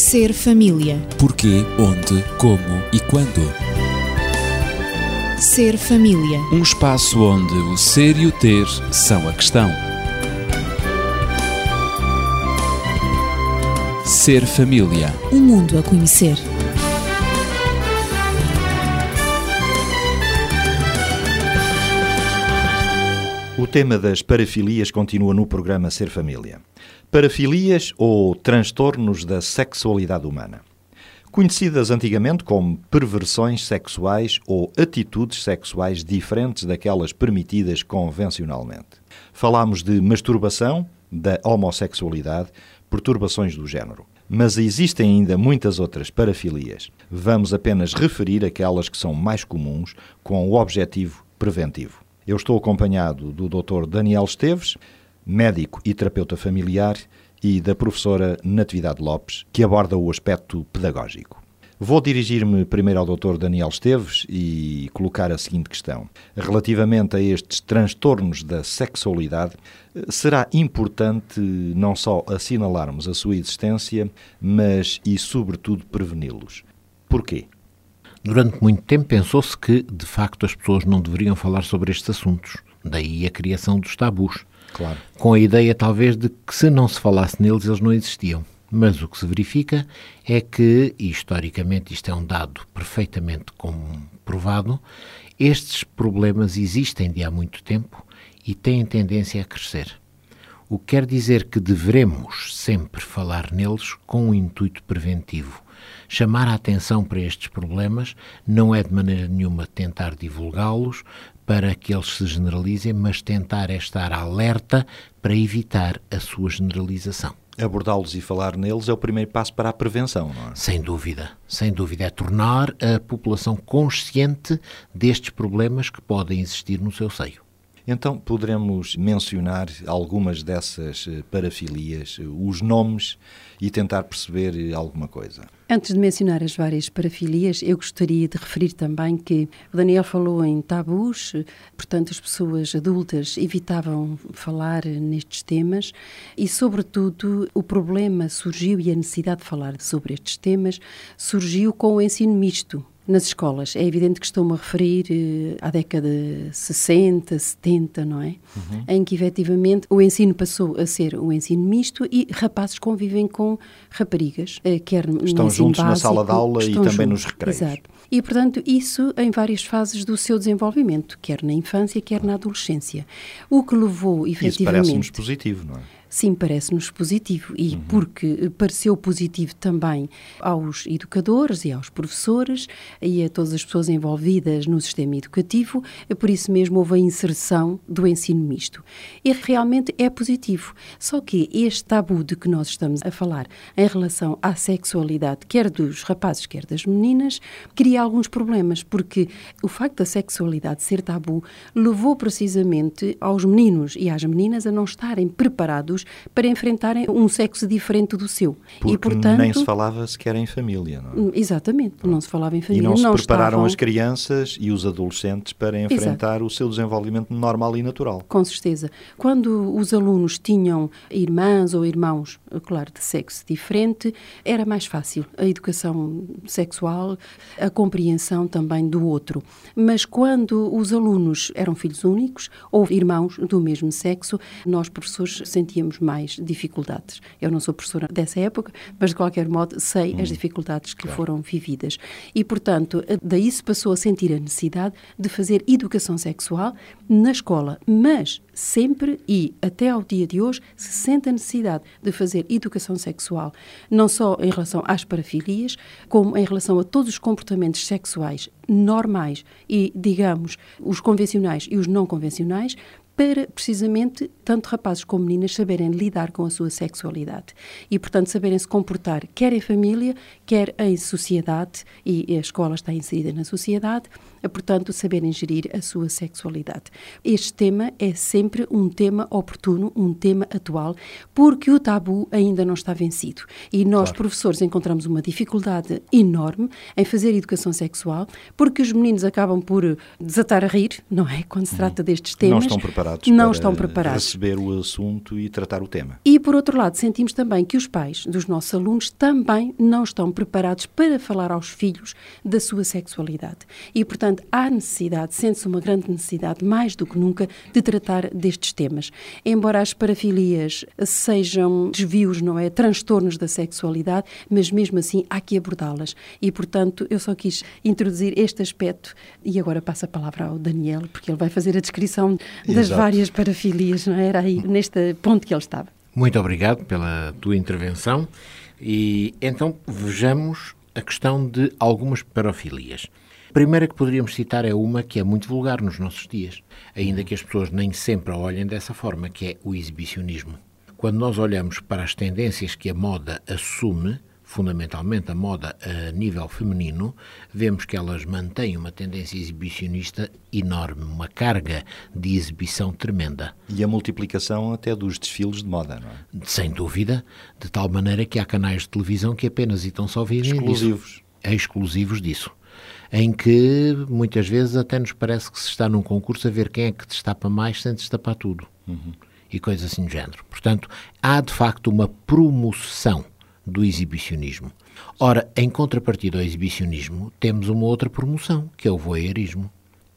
Ser família. Porquê, onde, como e quando. Ser família. Um espaço onde o ser e o ter são a questão. Ser família. Um mundo a conhecer. O tema das parafilias continua no programa Ser Família. Parafilias ou transtornos da sexualidade humana. Conhecidas antigamente como perversões sexuais ou atitudes sexuais diferentes daquelas permitidas convencionalmente. Falámos de masturbação, da homossexualidade, perturbações do género. Mas existem ainda muitas outras parafilias. Vamos apenas referir aquelas que são mais comuns com o objetivo preventivo. Eu estou acompanhado do Dr. Daniel Esteves, médico e terapeuta familiar, e da professora Natividade Lopes, que aborda o aspecto pedagógico. Vou dirigir-me primeiro ao Dr. Daniel Esteves e colocar a seguinte questão. Relativamente a estes transtornos da sexualidade, será importante não só assinalarmos a sua existência, mas e, sobretudo, preveni-los. Porquê? Durante muito tempo pensou-se que, de facto, as pessoas não deveriam falar sobre estes assuntos. Daí a criação dos tabus. Claro. Com a ideia, talvez, de que se não se falasse neles, eles não existiam. Mas o que se verifica é que, historicamente isto é um dado perfeitamente comprovado, estes problemas existem de há muito tempo e têm tendência a crescer. O que quer dizer que devemos sempre falar neles com um intuito preventivo. Chamar a atenção para estes problemas não é de maneira nenhuma tentar divulgá-los para que eles se generalizem, mas tentar é estar alerta para evitar a sua generalização. Abordá-los e falar neles é o primeiro passo para a prevenção, não é? Sem dúvida, sem dúvida. É tornar a população consciente destes problemas que podem existir no seu seio. Então, poderemos mencionar algumas dessas parafilias, os nomes e tentar perceber alguma coisa. Antes de mencionar as várias parafilias, eu gostaria de referir também que o Daniel falou em tabus, portanto, as pessoas adultas evitavam falar nestes temas e, sobretudo, o problema surgiu e a necessidade de falar sobre estes temas surgiu com o ensino misto nas escolas. É evidente que estou-me a referir eh, à década de 60, 70, não é? Uhum. Em que efetivamente o ensino passou a ser um ensino misto e rapazes convivem com raparigas, eh, quer Estão juntos básico, na sala de aula e também juntos. nos recreios. Exato. E, portanto, isso em várias fases do seu desenvolvimento, quer na infância, quer na adolescência. O que levou, efetivamente... Isso parece-nos positivo, não é? Sim, parece-nos positivo e uhum. porque pareceu positivo também aos educadores e aos professores e a todas as pessoas envolvidas no sistema educativo, por isso mesmo houve a inserção do ensino misto. E realmente é positivo. Só que este tabu de que nós estamos a falar em relação à sexualidade, quer dos rapazes, quer das meninas, cria alguns problemas, porque o facto da sexualidade ser tabu levou precisamente aos meninos e às meninas a não estarem preparados para enfrentarem um sexo diferente do seu. Porque e, portanto, nem se falava sequer em família, não é? Exatamente, não se falava em família. E não, não se prepararam estavam... as crianças e os adolescentes para enfrentar Exato. o seu desenvolvimento normal e natural. Com certeza. Quando os alunos tinham irmãs ou irmãos, claro, de sexo diferente, era mais fácil a educação sexual, a compreensão também do outro. Mas quando os alunos eram filhos únicos ou irmãos do mesmo sexo, nós, professores, sentíamos mais dificuldades. Eu não sou professora dessa época, mas de qualquer modo sei hum, as dificuldades que claro. foram vividas. E, portanto, daí se passou a sentir a necessidade de fazer educação sexual na escola, mas sempre e até ao dia de hoje se sente a necessidade de fazer educação sexual, não só em relação às parafilias, como em relação a todos os comportamentos sexuais normais e, digamos, os convencionais e os não convencionais, para precisamente tanto rapazes como meninas saberem lidar com a sua sexualidade. E, portanto, saberem se comportar quer em família, quer em sociedade, e a escola está inserida na sociedade, portanto, saberem gerir a sua sexualidade. Este tema é sempre um tema oportuno, um tema atual, porque o tabu ainda não está vencido. E nós, claro. professores, encontramos uma dificuldade enorme em fazer educação sexual, porque os meninos acabam por desatar a rir, não é? Quando se trata destes temas. Não estão preparados preparados não para estão preparados. receber o assunto e tratar o tema. E, por outro lado, sentimos também que os pais dos nossos alunos também não estão preparados para falar aos filhos da sua sexualidade. E, portanto, há necessidade, sente-se uma grande necessidade, mais do que nunca, de tratar destes temas. Embora as parafilias sejam desvios, não é? Transtornos da sexualidade, mas mesmo assim há que abordá-las. E, portanto, eu só quis introduzir este aspecto e agora passo a palavra ao Daniel, porque ele vai fazer a descrição das Exato. várias parafilias, não é? Era aí neste ponto que ele estava. Muito obrigado pela tua intervenção. E então vejamos a questão de algumas parafilias. A primeira que poderíamos citar é uma que é muito vulgar nos nossos dias, ainda que as pessoas nem sempre a olhem dessa forma, que é o exibicionismo. Quando nós olhamos para as tendências que a moda assume, fundamentalmente a moda a nível feminino, vemos que elas mantêm uma tendência exibicionista enorme, uma carga de exibição tremenda. E a multiplicação até dos desfiles de moda, não é? Sem dúvida, de tal maneira que há canais de televisão que apenas e tão só vivem Exclusivos. disso. exclusivos disso. Em que muitas vezes até nos parece que se está num concurso a ver quem é que destapa mais sem destapar tudo. E coisas assim do género. Portanto, há de facto uma promoção do exibicionismo. Ora, em contrapartida ao exibicionismo, temos uma outra promoção, que é o voyeurismo.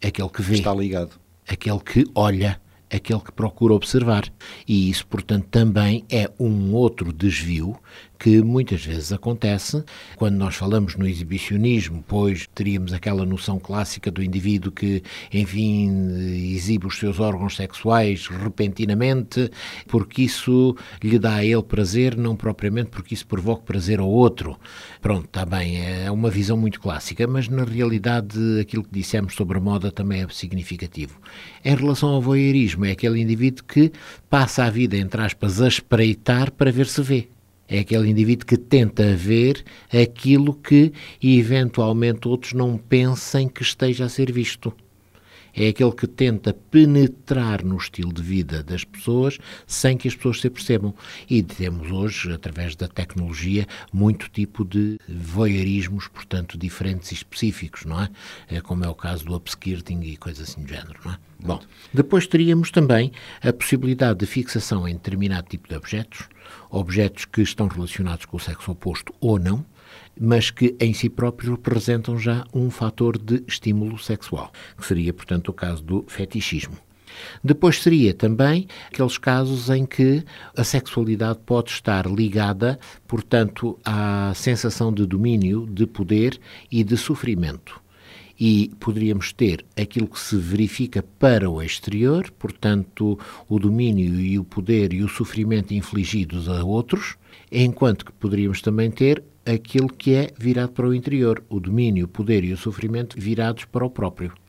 Aquele que vê, Está ligado. aquele que olha, aquele que procura observar. E isso, portanto, também é um outro desvio que muitas vezes acontece quando nós falamos no exibicionismo, pois teríamos aquela noção clássica do indivíduo que, enfim, exibe os seus órgãos sexuais repentinamente, porque isso lhe dá a ele prazer, não propriamente porque isso provoque prazer ao outro. Pronto, está bem, é uma visão muito clássica, mas na realidade aquilo que dissemos sobre a moda também é significativo. Em relação ao voyeurismo, é aquele indivíduo que passa a vida, entre aspas, a espreitar para ver se vê. É aquele indivíduo que tenta ver aquilo que eventualmente outros não pensem que esteja a ser visto. É aquele que tenta penetrar no estilo de vida das pessoas sem que as pessoas se percebam. E temos hoje, através da tecnologia, muito tipo de voyeurismos, portanto, diferentes e específicos, não é? É Como é o caso do upskirting e coisas assim do género, não é? Bom, depois teríamos também a possibilidade de fixação em determinado tipo de objetos, objetos que estão relacionados com o sexo oposto ou não, mas que em si próprios representam já um fator de estímulo sexual, que seria, portanto, o caso do fetichismo. Depois seria também aqueles casos em que a sexualidade pode estar ligada, portanto, à sensação de domínio, de poder e de sofrimento e poderíamos ter aquilo que se verifica para o exterior, portanto, o domínio e o poder e o sofrimento infligidos a outros, enquanto que poderíamos também ter aquilo que é virado para o interior, o domínio, o poder e o sofrimento virados para o próprio.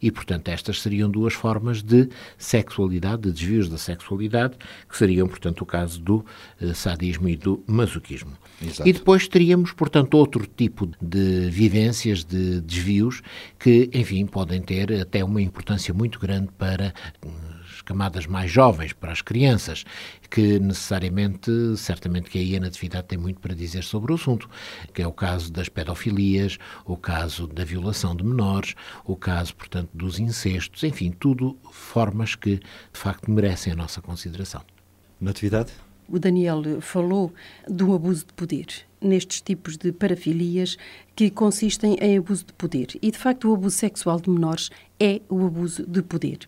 E, portanto, estas seriam duas formas de sexualidade, de desvios da sexualidade, que seriam, portanto, o caso do eh, sadismo e do masoquismo. Exato. E depois teríamos, portanto, outro tipo de vivências, de desvios, que, enfim, podem ter até uma importância muito grande para hum, camadas mais jovens, para as crianças, que necessariamente, certamente que aí a Natividade tem muito para dizer sobre o assunto, que é o caso das pedofilias, o caso da violação de menores, o caso, portanto, dos incestos, enfim, tudo formas que, de facto, merecem a nossa consideração. Natividade? O Daniel falou do abuso de poder nestes tipos de parafilias que consistem em abuso de poder. E, de facto, o abuso sexual de menores é o abuso de poder.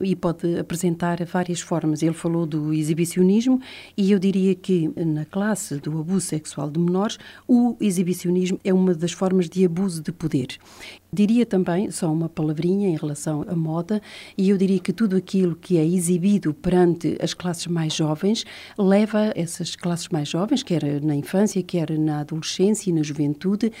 E pode apresentar várias formas. Ele falou do exibicionismo e eu diria que na classe do abuso sexual de menores, o exibicionismo é uma das formas de abuso de poder. Diria também, só uma palavrinha em relação à moda, e eu diria que tudo aquilo que é exibido perante as classes mais jovens leva essas classes mais jovens, quer na infância, quer na adolescência e na juventude,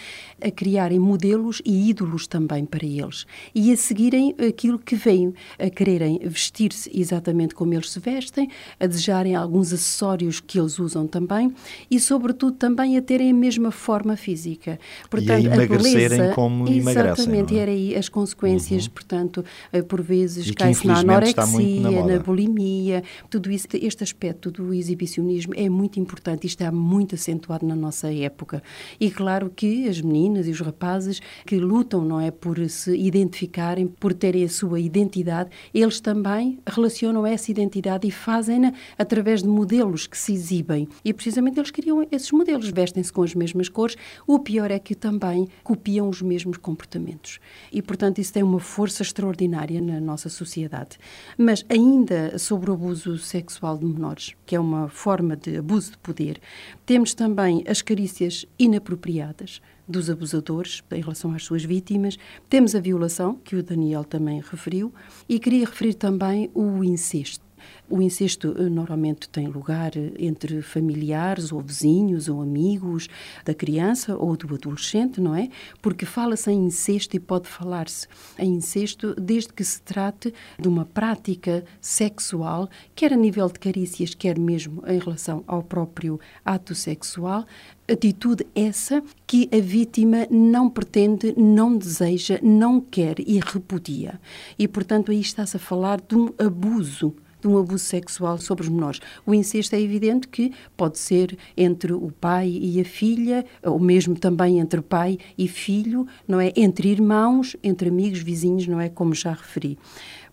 a criarem modelos e ídolos também para eles. E a seguirem aquilo que veem, a quererem vestir-se exatamente como eles se vestem, a desejarem alguns acessórios que eles usam também e, sobretudo, também a terem a mesma forma física. Portanto, e a emagrecerem beleza, como emagrecem. Exatamente, não é? era aí as consequências, uhum. portanto, por vezes cai-se na anorexia, na na bulimia, tudo isso, este aspecto do exibicionismo é muito importante e está muito acentuado na nossa época. E claro que as meninas e os rapazes que lutam, não é, por se identificarem, por terem a sua identidade, eles também relacionam essa identidade e fazem-na através de modelos que se exibem. E precisamente eles criam esses modelos, vestem-se com as mesmas cores. O pior é que também copiam os mesmos comportamentos. E, portanto, isso tem uma força extraordinária na nossa sociedade. Mas ainda sobre o abuso sexual de menores, que é uma forma de abuso de poder, temos também as carícias inapropriadas dos abusadores em relação às suas vítimas. Temos a violação, que o Daniel também referiu, e queria referir também o incesto. O incesto eh, normalmente tem lugar eh, entre familiares ou vizinhos ou amigos da criança ou do adolescente, não é? Porque fala-se em incesto e pode falar-se em incesto desde que se trate de uma prática sexual, quer a nível de carícias, quer mesmo em relação ao próprio ato sexual, atitude essa que a vítima não pretende, não deseja, não quer e repudia. E, portanto, aí está-se a falar de um abuso de um abuso sexual sobre os menores. O incesto é evidente que pode ser entre o pai e a filha, ou mesmo também entre pai e filho, não é? Entre irmãos, entre amigos, vizinhos, não é? Como já referi.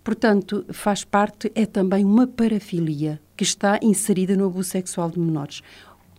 Portanto, faz parte, é também uma parafilia que está inserida no abuso sexual de menores.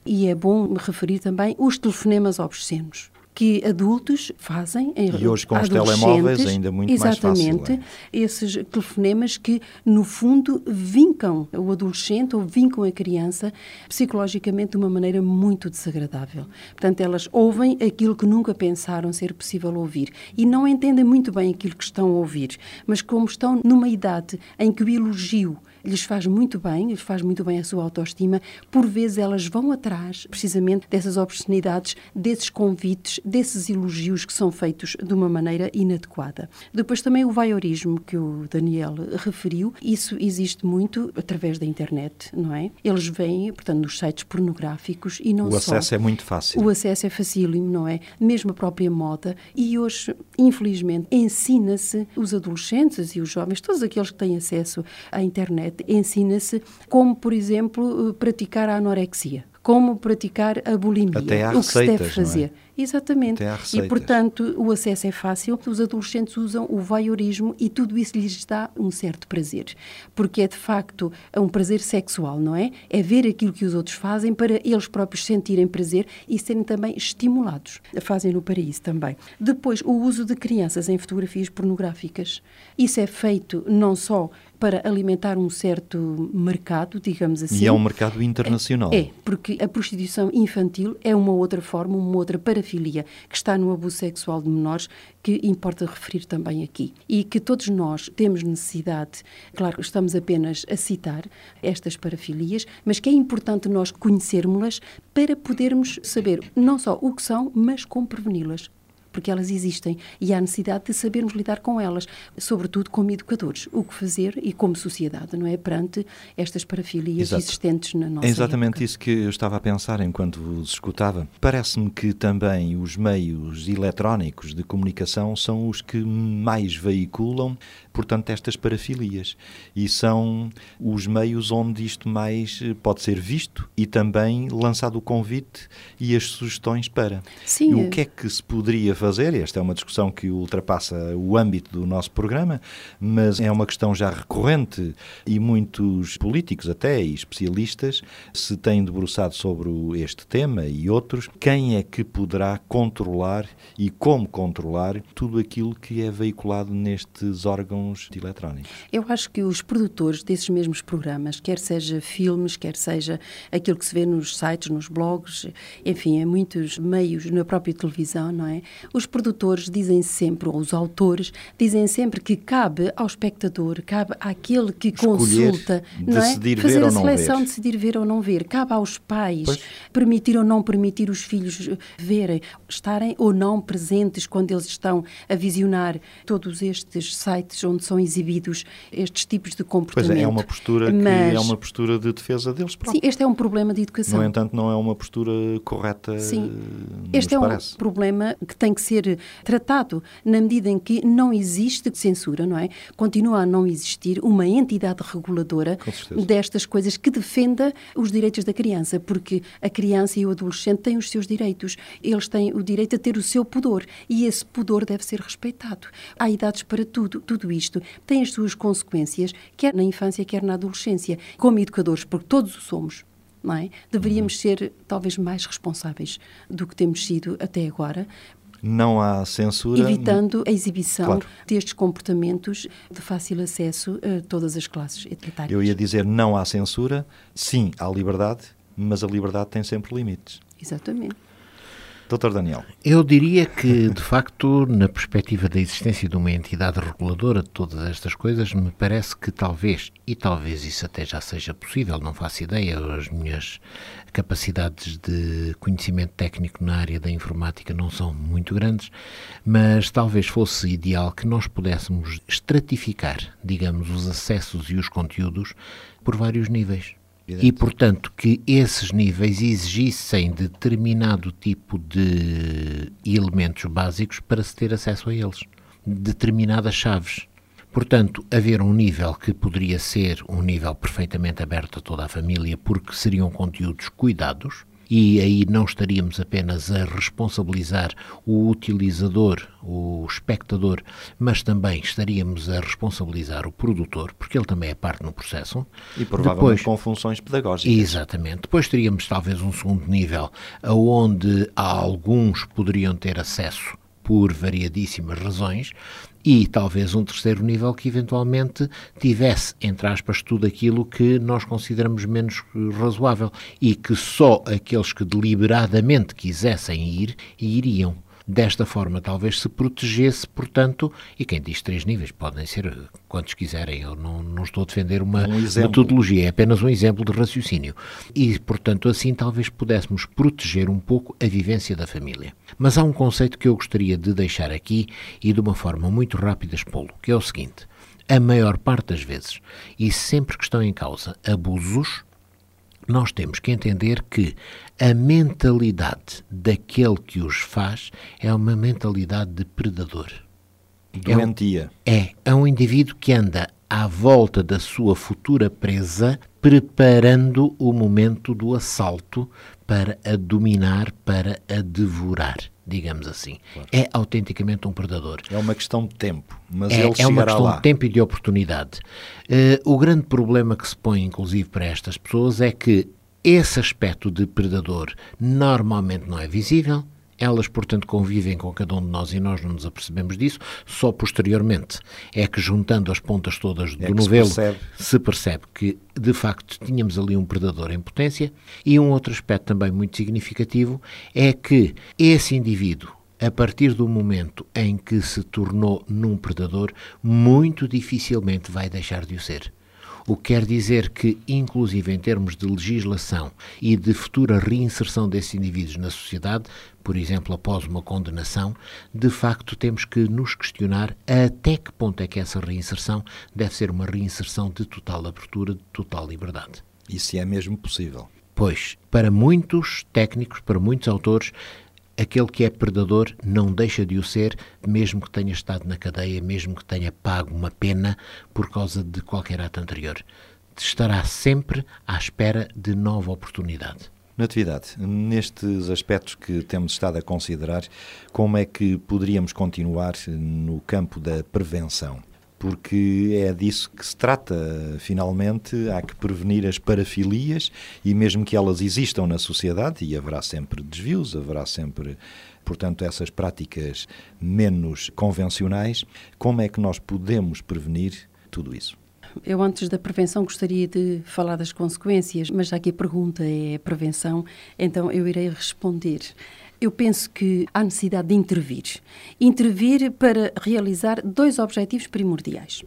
E é bom me referir também os telefonemas obscenos que adultos fazem em E hoje com os telemóveis ainda muito exatamente, mais fácil. Exatamente, esses telefonemas que no fundo vincam o adolescente ou vincam a criança psicologicamente de uma maneira muito desagradável. Portanto, elas ouvem aquilo que nunca pensaram ser possível ouvir e não entendem muito bem aquilo que estão a ouvir, mas como estão numa idade em que o elogio lhes faz muito bem, lhes faz muito bem a sua autoestima, por vezes elas vão atrás precisamente dessas obscenidades, desses convites, desses elogios que são feitos de uma maneira inadequada. Depois também o voyeurismo que o Daniel referiu, isso existe muito através da internet, não é? Eles vêm, portanto, nos sites pornográficos e não o só. O acesso é muito fácil. O acesso é facílimo, não é? Mesmo a própria moda. E hoje, infelizmente, ensina-se os adolescentes e os jovens, todos aqueles que têm acesso à internet, ensina-se como, por exemplo, praticar a anorexia, como praticar a bulimia, Até há o que se deve fazer. Não é? Exatamente. E, portanto, o acesso é fácil, os adolescentes usam o voyeurismo e tudo isso lhes dá um certo prazer. Porque é, de facto, um prazer sexual, não é? É ver aquilo que os outros fazem para eles próprios sentirem prazer e serem também estimulados. Fazem-no para isso também. Depois, o uso de crianças em fotografias pornográficas. Isso é feito não só para alimentar um certo mercado, digamos assim. E é um mercado internacional. É, porque a prostituição infantil é uma outra forma, uma outra parafilia que está no abuso sexual de menores que importa referir também aqui. E que todos nós temos necessidade, claro, estamos apenas a citar estas parafilias, mas que é importante nós conhecermos-las para podermos saber não só o que são, mas como preveni-las porque elas existem e há necessidade de sabermos lidar com elas, sobretudo como educadores, o que fazer e como sociedade, não é? Perante estas parafilias Exato. existentes na nossa É exatamente época. isso que eu estava a pensar enquanto vos escutava. Parece-me que também os meios eletrónicos de comunicação são os que mais veiculam, portanto, estas parafilias. E são os meios onde isto mais eh, pode ser visto e também lançado o convite e as sugestões para. Sim, e o que é que se poderia fazer? Esta é uma discussão que ultrapassa o âmbito do nosso programa, mas é uma questão já recorrente e muitos políticos até e especialistas se têm debruçado sobre este tema e outros. Quem é que poderá controlar e como controlar tudo aquilo que é veiculado nestes órgãos eletrónicos? Eu acho que os produtores desses mesmos programas, quer seja filmes, quer seja aquilo que se vê nos sites, nos blogs, enfim, em muitos meios, na própria televisão, não é? Os produtores dizem sempre, ou os autores, dizem sempre que cabe ao espectador, cabe àquele que Escolher, consulta, não é? Fazer a seleção, decidir ver ou não ver. Cabe aos pais Pois. permitir ou não permitir os filhos verem, estarem ou não presentes quando eles estão a visionar todos estes sites onde são exibidos estes tipos de Pois comportamento. é, é uma postura que Mas, é uma postura de defesa deles Sim, próprios. este é um problema de educação. No entanto, não é uma postura correta, Sim. Este é um parece. problema que tem que ser tratado na medida em que não existe censura, não é? Continua a não existir uma entidade reguladora destas coisas que defenda os direitos da criança, porque a criança e o adolescente têm os seus direitos. Eles têm o direito a ter o seu pudor e esse pudor deve ser respeitado. Há idades para tudo. Tudo isto tem as suas consequências, quer na infância, quer na adolescência. Como educadores, porque todos o somos, é? Deveríamos uhum. ser talvez mais responsáveis do que temos sido até agora. Não há censura. Evitando a exibição claro. destes comportamentos de fácil acesso a todas as classes etárias. Eu ia dizer não há censura, sim, há liberdade, mas a liberdade tem sempre limites. Exatamente. Doutor Daniel. Eu diria que, de facto, na perspectiva da existência de uma entidade reguladora de todas estas coisas, me parece que talvez, e talvez isso até já seja possível, não faço ideia, as minhas capacidades de conhecimento técnico na área da informática não são muito grandes, mas talvez fosse ideal que nós pudéssemos estratificar, digamos, os acessos e os conteúdos por vários níveis. E, portanto, que esses níveis exigissem determinado tipo de elementos básicos para se ter acesso a eles, determinadas chaves. Portanto, haver um nível que poderia ser um nível perfeitamente aberto a toda a família, porque seriam conteúdos cuidados, e aí não estaríamos apenas a responsabilizar o utilizador, o espectador, mas também estaríamos a responsabilizar o produtor, porque ele também é parte no processo. E provavelmente Depois, com funções pedagógicas. Exatamente. Depois teríamos talvez um segundo nível, aonde alguns poderiam ter acesso por variadíssimas razões, e talvez um terceiro nível que eventualmente tivesse, entre aspas, tudo aquilo que nós consideramos menos razoável e que só aqueles que deliberadamente quisessem ir, iriam. Desta forma, talvez se protegesse, portanto, e quem diz três níveis, podem ser quantos quiserem, eu não, não estou a defender uma um metodologia, é apenas um exemplo de raciocínio. E, portanto, assim talvez pudéssemos proteger um pouco a vivência da família. Mas há um conceito que eu gostaria de deixar aqui e de uma forma muito rápida expô-lo, que é o seguinte. A maior parte das vezes, e sempre que estão em causa abusos, nós temos que entender que a mentalidade daquele que os faz é uma mentalidade de predador. Doentia. É um, é, é um indivíduo que anda à volta da sua futura presa, preparando o momento do assalto para a dominar, para a devorar, digamos assim. Claro. É autenticamente um predador. É uma questão de tempo, mas é, ele é uma questão lá. de tempo e de oportunidade. Uh, o grande problema que se põe, inclusive, para estas pessoas é que esse aspecto de predador normalmente não é visível, elas, portanto, convivem com cada um de nós e nós não nos apercebemos disso. Só posteriormente é que, juntando as pontas todas do é novelo, se percebe. se percebe que, de facto, tínhamos ali um predador em potência. E um outro aspecto também muito significativo é que esse indivíduo, a partir do momento em que se tornou num predador, muito dificilmente vai deixar de o ser. O que quer dizer que, inclusive em termos de legislação e de futura reinserção desses indivíduos na sociedade, por exemplo, após uma condenação, de facto temos que nos questionar até que ponto é que essa reinserção deve ser uma reinserção de total abertura, de total liberdade. E se é mesmo possível? Pois, para muitos técnicos, para muitos autores, aquele que é predador não deixa de o ser, mesmo que tenha estado na cadeia, mesmo que tenha pago uma pena por causa de qualquer ato anterior. Estará sempre à espera de nova oportunidade. Natividade, nestes aspectos que temos estado a considerar, como é que poderíamos continuar no campo da prevenção? porque é disso que se trata. Finalmente, há que prevenir as parafilias e, mesmo que elas existam na sociedade, e haverá sempre desvios, haverá sempre, portanto, essas práticas menos convencionais, como é que nós podemos prevenir tudo isso? Eu, antes da prevenção, gostaria de falar das consequências, mas já que a pergunta é prevenção, então eu irei responder. Eu penso que há necessidade de intervir. Intervir para realizar dois objetivos primordiais.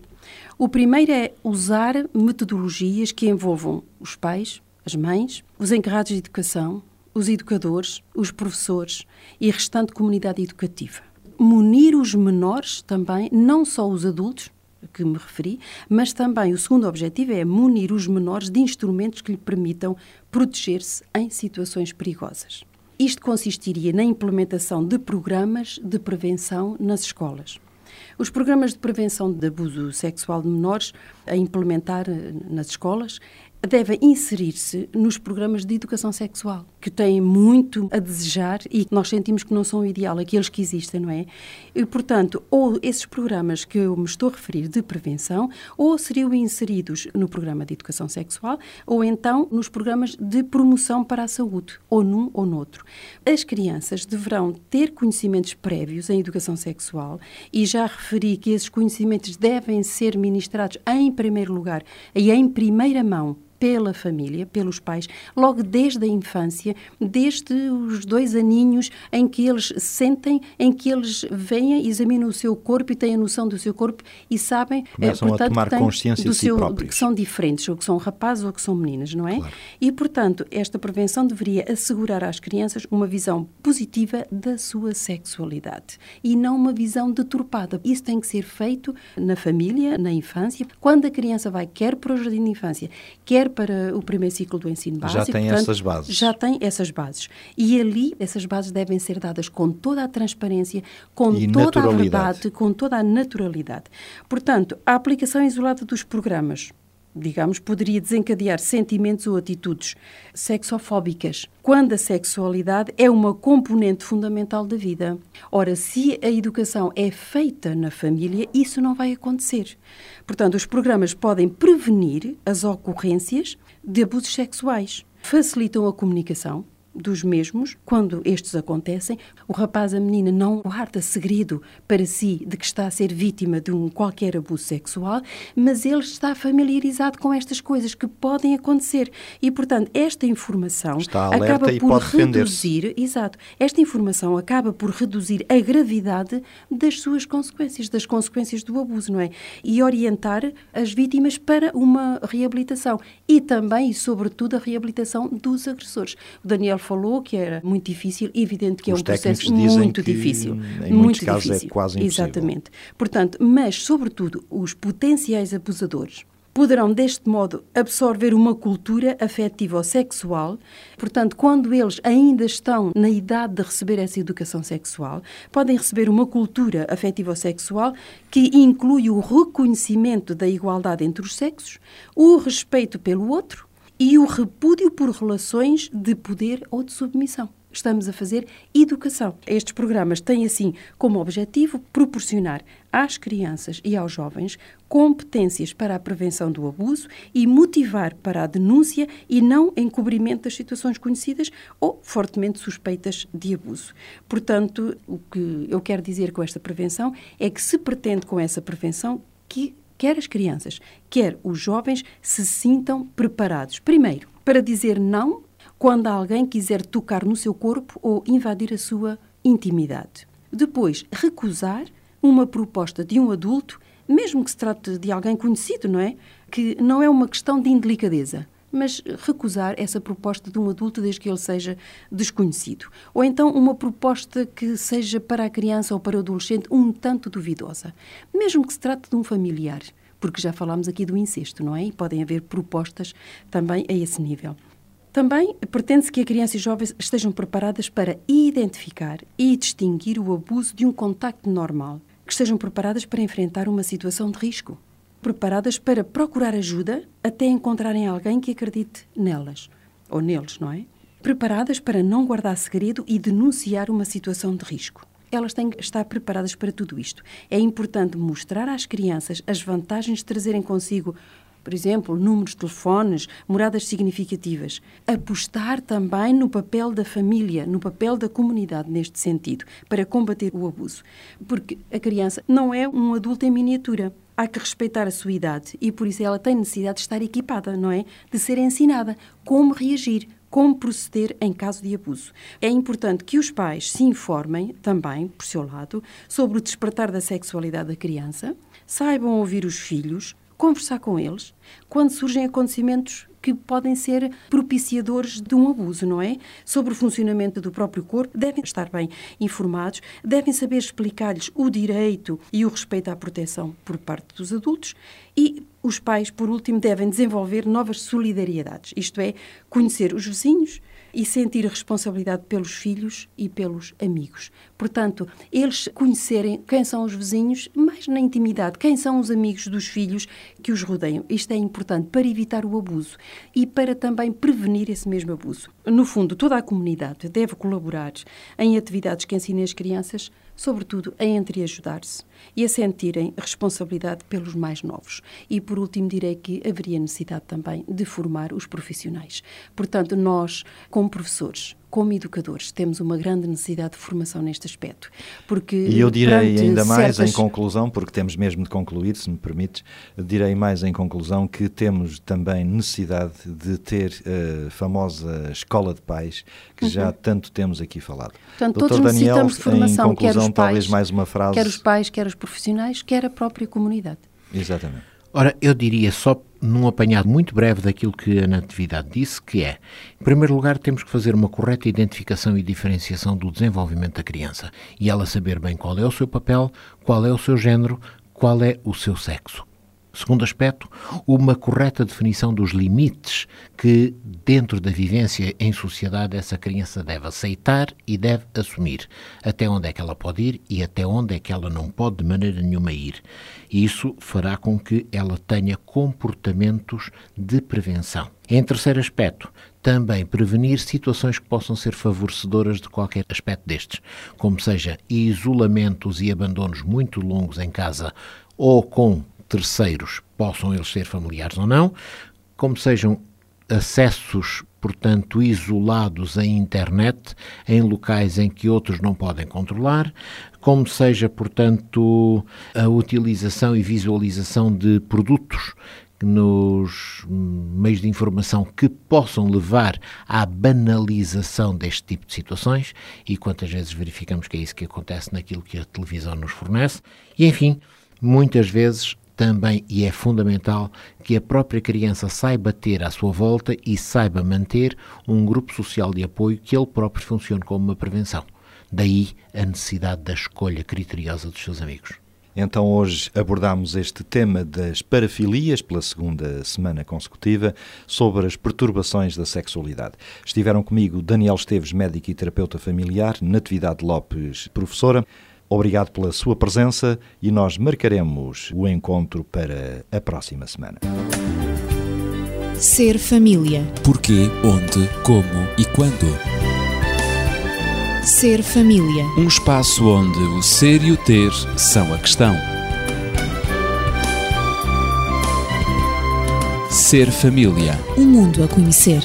O primeiro é usar metodologias que envolvam os pais, as mães, os encarregados de educação, os educadores, os professores e a restante comunidade educativa. Munir os menores também, não só os adultos, que me referi, mas também o segundo objetivo é munir os menores de instrumentos que lhe permitam proteger-se em situações perigosas. Isto consistiria na implementação de programas de prevenção nas escolas. Os programas de prevenção de abuso sexual de menores a implementar eh, nas escolas devem inserir-se nos programas de educação sexual, que têm muito a desejar e que nós sentimos que não são o ideal, aqueles que existem, não é? E, portanto, ou esses programas que eu me estou a referir de prevenção, ou seriam inseridos no programa de educação sexual, ou então nos programas de promoção para a saúde, ou num ou noutro. As crianças deverão ter conhecimentos prévios em educação sexual e já referi que esses conhecimentos devem ser ministrados em primeiro lugar e em primeira mão pela família, pelos pais, logo desde a infância, desde os dois aninhos em que eles sentem, em que eles veem, examinam o seu corpo e têm a noção do seu corpo e sabem, Começam portanto, a tomar têm consciência do de si seu, próprios. que são diferentes, ou que são rapazes ou que são meninas, não é? Claro. E, portanto, esta prevenção deveria assegurar às crianças uma visão positiva da sua sexualidade e não uma visão deturpada. Isso tem que ser feito na família, na infância, quando a criança vai quer para o jardim de infância, quer para o primeiro ciclo do ensino Já básico. tem portanto, essas bases. Já tem essas bases. E ali, essas bases devem ser dadas com toda a transparência, com E toda a verdade, com toda a naturalidade. Portanto, a aplicação isolada dos programas, digamos, poderia desencadear sentimentos ou atitudes sexofóbicas, quando a sexualidade é uma componente fundamental da vida. Ora, se a educação é feita na família, isso não vai acontecer. Portanto, os programas podem prevenir as ocorrências de abusos sexuais, facilitam a comunicação, dos mesmos, quando estes acontecem, o rapaz, a menina não guarda segredo para si de que está a ser vítima de um qualquer abuso sexual, mas ele está familiarizado com estas coisas que podem acontecer e, portanto, esta informação acaba por reduzir, exato, esta informação acaba por reduzir a gravidade das suas consequências, das consequências do abuso, não é? E orientar as vítimas para uma reabilitação e também e sobretudo a reabilitação dos agressores. O Daniel falou que era muito difícil, evidente que Os é um processo muito difícil, em muito casos, é difícil. quase impossível. Exatamente. Portanto, mas sobretudo os potenciais abusadores poderão deste modo absorver uma cultura afetiva ou sexual. Portanto, quando eles ainda estão na idade de receber essa educação sexual, podem receber uma cultura afetiva ou sexual que inclui o reconhecimento da igualdade entre os sexos, o respeito pelo outro e o repúdio por relações de poder ou de submissão. Estamos a fazer educação. Estes programas têm, assim, como objetivo proporcionar às crianças e aos jovens competências para a prevenção do abuso e motivar para a denúncia e não encobrimento das situações conhecidas ou fortemente suspeitas de abuso. Portanto, o que eu quero dizer com esta prevenção é que se pretende com essa prevenção que quer as crianças, quer os jovens se sintam preparados. Primeiro, para dizer não quando alguém quiser tocar no seu corpo ou invadir a sua intimidade. Depois, recusar uma proposta de um adulto, mesmo que se trate de alguém conhecido, não é? Que não é uma questão de indelicadeza, mas recusar essa proposta de um adulto desde que ele seja desconhecido. Ou então uma proposta que seja para a criança ou para o adolescente um tanto duvidosa, mesmo que se trate de um familiar, porque já falámos aqui do incesto, não é? E podem haver propostas também a esse nível. Também pretende-se que a criança e jovens estejam preparadas para identificar e distinguir o abuso de um contacto normal, que estejam preparadas para enfrentar uma situação de risco, preparadas para procurar ajuda até encontrarem alguém que acredite nelas ou neles, não é? Preparadas para não guardar segredo e denunciar uma situação de risco. Elas têm que estar preparadas para tudo isto. É importante mostrar às crianças as vantagens de trazerem consigo por exemplo, números de telefones, moradas significativas. Apostar também no papel da família, no papel da comunidade neste sentido, para combater o abuso. Porque a criança não é um adulto em miniatura. Há que respeitar a sua idade e por isso ela tem necessidade de estar equipada, não é? De ser ensinada como reagir, como proceder em caso de abuso. É importante que os pais se informem também, por seu lado, sobre o despertar da sexualidade da criança, saibam ouvir os filhos, conversar com eles quando surgem acontecimentos que podem ser propiciadores de um abuso, não é? Sobre o funcionamento do próprio corpo, devem estar bem informados, devem saber explicar-lhes o direito e o respeito à proteção por parte dos adultos e os pais, por último, devem desenvolver novas solidariedades, isto é, conhecer os vizinhos, e sentir responsabilidade pelos filhos e pelos amigos. Portanto, eles conhecerem quem são os vizinhos, mais na intimidade, quem são os amigos dos filhos que os rodeiam. Isto é importante para evitar o abuso e para também prevenir esse mesmo abuso. No fundo, toda a comunidade deve colaborar em atividades que ensinem as crianças sobretudo a entreajudar-se e a sentirem responsabilidade pelos mais novos. E, por último, direi que haveria necessidade também de formar os profissionais. Portanto, nós, como professores, como educadores, temos uma grande necessidade de formação neste aspecto. Porque, e eu direi ainda mais certas... em conclusão, porque temos mesmo de concluir, se me permites, direi mais em conclusão que temos também necessidade de ter a uh, famosa escola de pais que uhum. já tanto temos aqui falado. Portanto, Dr. todos Daniel, necessitamos de formação, em conclusão, quer os pais, talvez mais uma frase. Quer os pais, quer os profissionais, quer a própria comunidade. Exatamente. Ora, eu diria só num apanhado muito breve daquilo que a Natividade disse, que é, em primeiro lugar, temos que fazer uma correta identificação e diferenciação do desenvolvimento da criança e ela saber bem qual é o seu papel, qual é o seu género, qual é o seu sexo. Segundo aspecto, uma correta definição dos limites que, dentro da vivência em sociedade, essa criança deve aceitar e deve assumir. Até onde é que ela pode ir e até onde é que ela não pode de maneira nenhuma ir. Isso fará com que ela tenha comportamentos de prevenção. Em terceiro aspecto, também prevenir situações que possam ser favorecedoras de qualquer aspecto destes, como seja isolamentos e abandonos muito longos em casa ou com terceiros, possam eles ser familiares ou não, como sejam acessos, portanto, isolados à internet, em locais em que outros não podem controlar, como seja, portanto, a utilização e visualização de produtos nos meios de informação que possam levar à banalização deste tipo de situações e quantas vezes verificamos que é isso que acontece naquilo que a televisão nos fornece. E enfim, muitas vezes também e é fundamental que a própria criança saiba ter à sua volta e saiba manter um grupo social de apoio que ele próprio funcione como uma prevenção. Daí a necessidade da escolha criteriosa dos seus amigos. Então hoje abordamos este tema das parafilias pela segunda semana consecutiva sobre as perturbações da sexualidade. Estiveram comigo Daniel Esteves, médico e terapeuta familiar, Natividade Lopes, professora. Obrigado pela sua presença e nós marcaremos o encontro para a próxima semana. Ser família. Porquê, onde, como e quando. Ser família. Um espaço onde o ser e o ter são a questão. Ser família. Um mundo a conhecer.